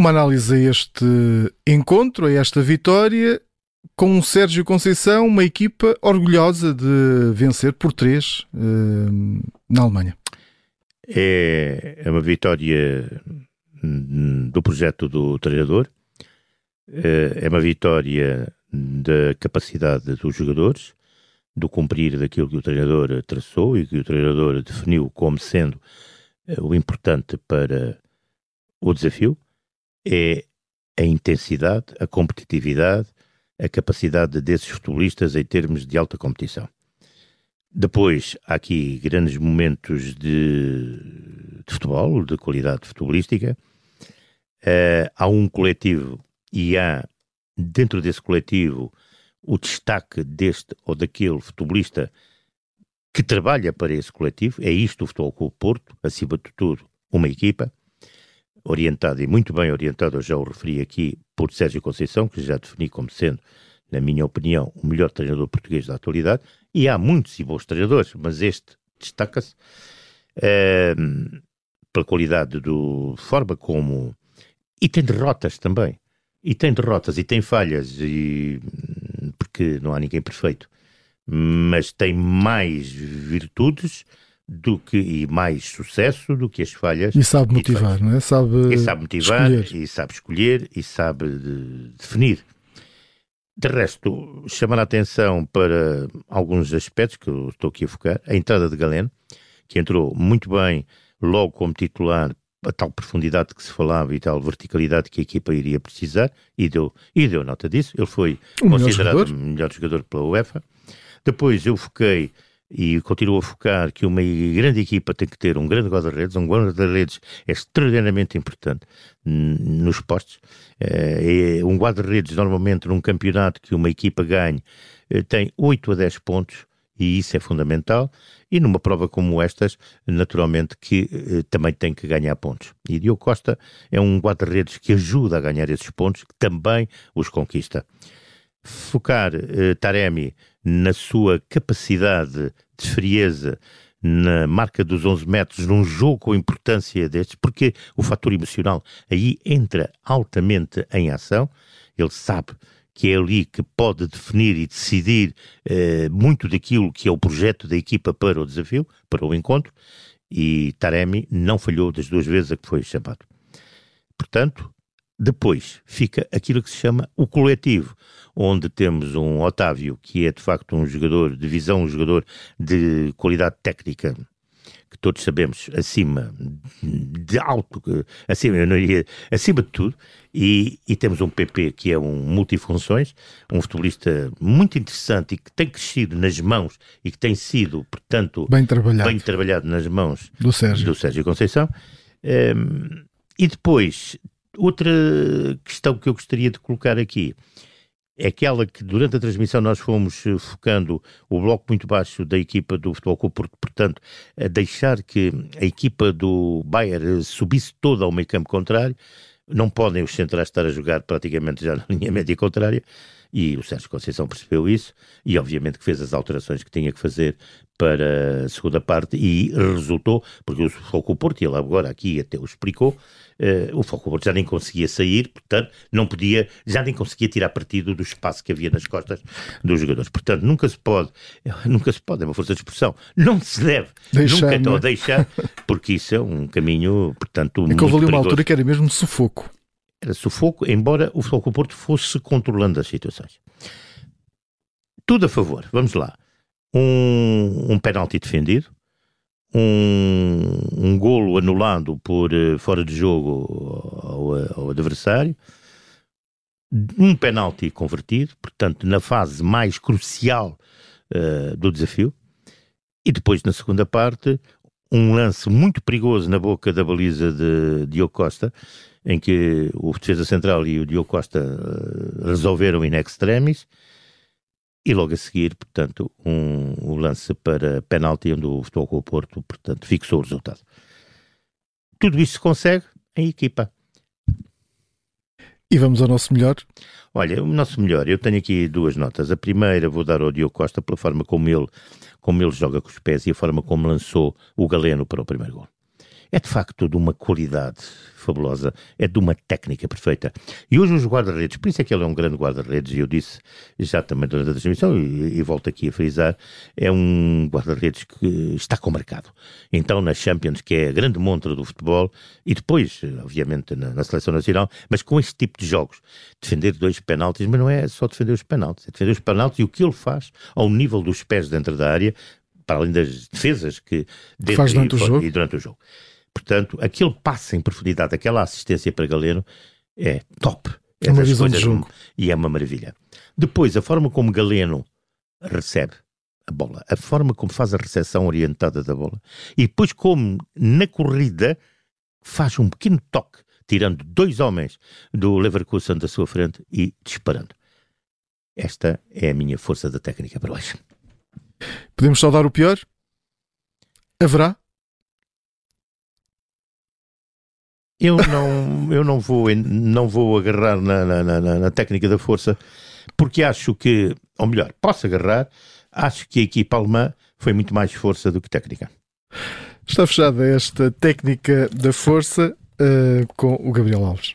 Uma análise a este encontro, a esta vitória, com o Sérgio Conceição, uma equipa orgulhosa de vencer por três uh, na Alemanha. É, é uma vitória do projeto do treinador, eh, é uma vitória da capacidade dos jogadores, do cumprir daquilo que o treinador traçou e que o treinador definiu como sendo eh, o importante para o desafio, é a intensidade, a competitividade, a capacidade desses futebolistas em termos de alta competição. Depois, há aqui grandes momentos de, de futebol, de qualidade futebolística. Uh, há um coletivo e há, dentro desse coletivo, o destaque deste ou daquele futebolista que trabalha para esse coletivo. É isto o Futebol o Porto, acima de tudo, uma equipa orientada e muito bem orientada, eu já o referi aqui, por Sérgio Conceição, que já defini como sendo, na minha opinião, o melhor treinador português da atualidade, e há muitos e bons treinadores, mas este destaca-se uh, pela qualidade do forma como e tem derrotas também. E tem derrotas e tem falhas e porque não há ninguém perfeito. Mas tem mais virtudes do que e mais sucesso do que as falhas e sabe motivar, não é? Sabe e sabe motivar escolher. e sabe escolher e sabe de, definir de resto, chamar a atenção para alguns aspectos que eu estou aqui a focar. A entrada de Galeno, que entrou muito bem logo como titular, a tal profundidade que se falava e tal verticalidade que a equipa iria precisar, e deu, e deu nota disso. Ele foi o considerado o melhor jogador pela UEFA. Depois eu foquei e continuo a focar que uma grande equipa tem que ter um grande guarda-redes. Um guarda-redes é extraordinariamente importante nos postos. Eh, é um guarda-redes, normalmente, num campeonato que uma equipa ganhe, eh, tem 8 a 10 pontos e isso é fundamental. E numa prova como estas, naturalmente que eh, também tem que ganhar pontos. E Diogo Costa é um guarda-redes que ajuda a ganhar esses pontos, que também os conquista. Focar eh, Taremi na sua capacidade de frieza na marca dos 11 metros num jogo com importância destes, porque o fator emocional aí entra altamente em ação. Ele sabe que é ali que pode definir e decidir eh, muito daquilo que é o projeto da equipa para o desafio, para o encontro, e Taremi não falhou das duas vezes a que foi chamado. Portanto, depois fica aquilo que se chama o coletivo, onde temos um Otávio, que é de facto um jogador de visão, um jogador de qualidade técnica, que todos sabemos, acima de alto, acima, iria, acima de tudo, e, e, temos um PP que é um multifunções, um futebolista muito interessante e que tem crescido nas mãos e que tem sido, portanto, bem trabalhado, bem trabalhado nas mãos do Sérgio, do Sérgio Conceição. Um, e depois Outra questão que eu gostaria de colocar aqui é aquela que durante a transmissão nós fomos eh, focando o bloco muito baixo da equipa do Futebol Clube portanto, a deixar que a equipa do Bayern subisse toda ao meio campo contrário, não podem os centrais estar a jogar praticamente já na linha média contrária, e o Sérgio Conceição percebeu isso e obviamente que fez as alterações que tinha que fazer para a segunda parte e resultou, porque o Foco Porto, e ele agora aqui até o explicou, uh, o Foco Porto já nem conseguia sair, portanto não podia, já nem conseguia tirar partido do espaço que havia nas costas dos jogadores. Portanto, nunca se pode, nunca se pode, é uma força de expressão, não se deve deixar, nunca então, deixar, porque isso é um caminho, portanto, é que houve ali uma altura que era mesmo sufoco era sufoco, embora o Futebol Porto fosse controlando as situações. Tudo a favor, vamos lá. Um, um penalti defendido, um, um golo anulado por uh, fora de jogo ao, ao, adversário, um penalti convertido, portanto, na fase mais crucial uh, do desafio, e depois, na segunda parte, um lance muito perigoso na boca da baliza de Diogo Costa, em que o defesa central e o Diogo Costa uh, resolveram in extremis, e logo a seguir, portanto, um, um lance para penalti onde o Futebol o Porto, portanto, fixou o resultado. Tudo isto se consegue em equipa. E vamos ao nosso melhor? Olha, o nosso melhor, eu tenho aqui duas notas. A primeira vou dar ao Diogo Costa pela forma como ele, como ele joga com os pés e a forma como lançou o Galeno para o primeiro gol. É de facto de uma qualidade fabulosa, é de uma técnica perfeita. E hoje os guarda-redes, por isso é que ele é um grande guarda-redes, e eu disse já também durante a transmissão, e, e volto aqui a frisar, é um guarda-redes que está com mercado. Então na Champions, que é a grande montra do futebol, e depois, obviamente, na, na Seleção Nacional, mas com este tipo de jogos, defender dois penaltis, mas não é só defender os penaltis, é defender os penaltis e o que ele faz ao nível dos pés dentro da área, para além das defesas que faz durante, e, o jogo. e durante o jogo. Portanto, aquele passe em profundidade, aquela assistência para Galeno é top. É, é uma visão de jogo. E é uma maravilha. Depois, a forma como Galeno recebe a bola, a forma como faz a recepção orientada da bola, e depois como na corrida faz um pequeno toque, tirando dois homens do Leverkusen da sua frente e disparando. Esta é a minha força da técnica para hoje. Podemos só dar o pior? Haverá? Eu não, eu não vou, não vou agarrar na, na, na, na, técnica da força, porque acho que, ou melhor, posso agarrar, acho que a equipa alemã foi muito mais força do que técnica. Está fechada esta técnica da força uh, com o Gabriel Alves.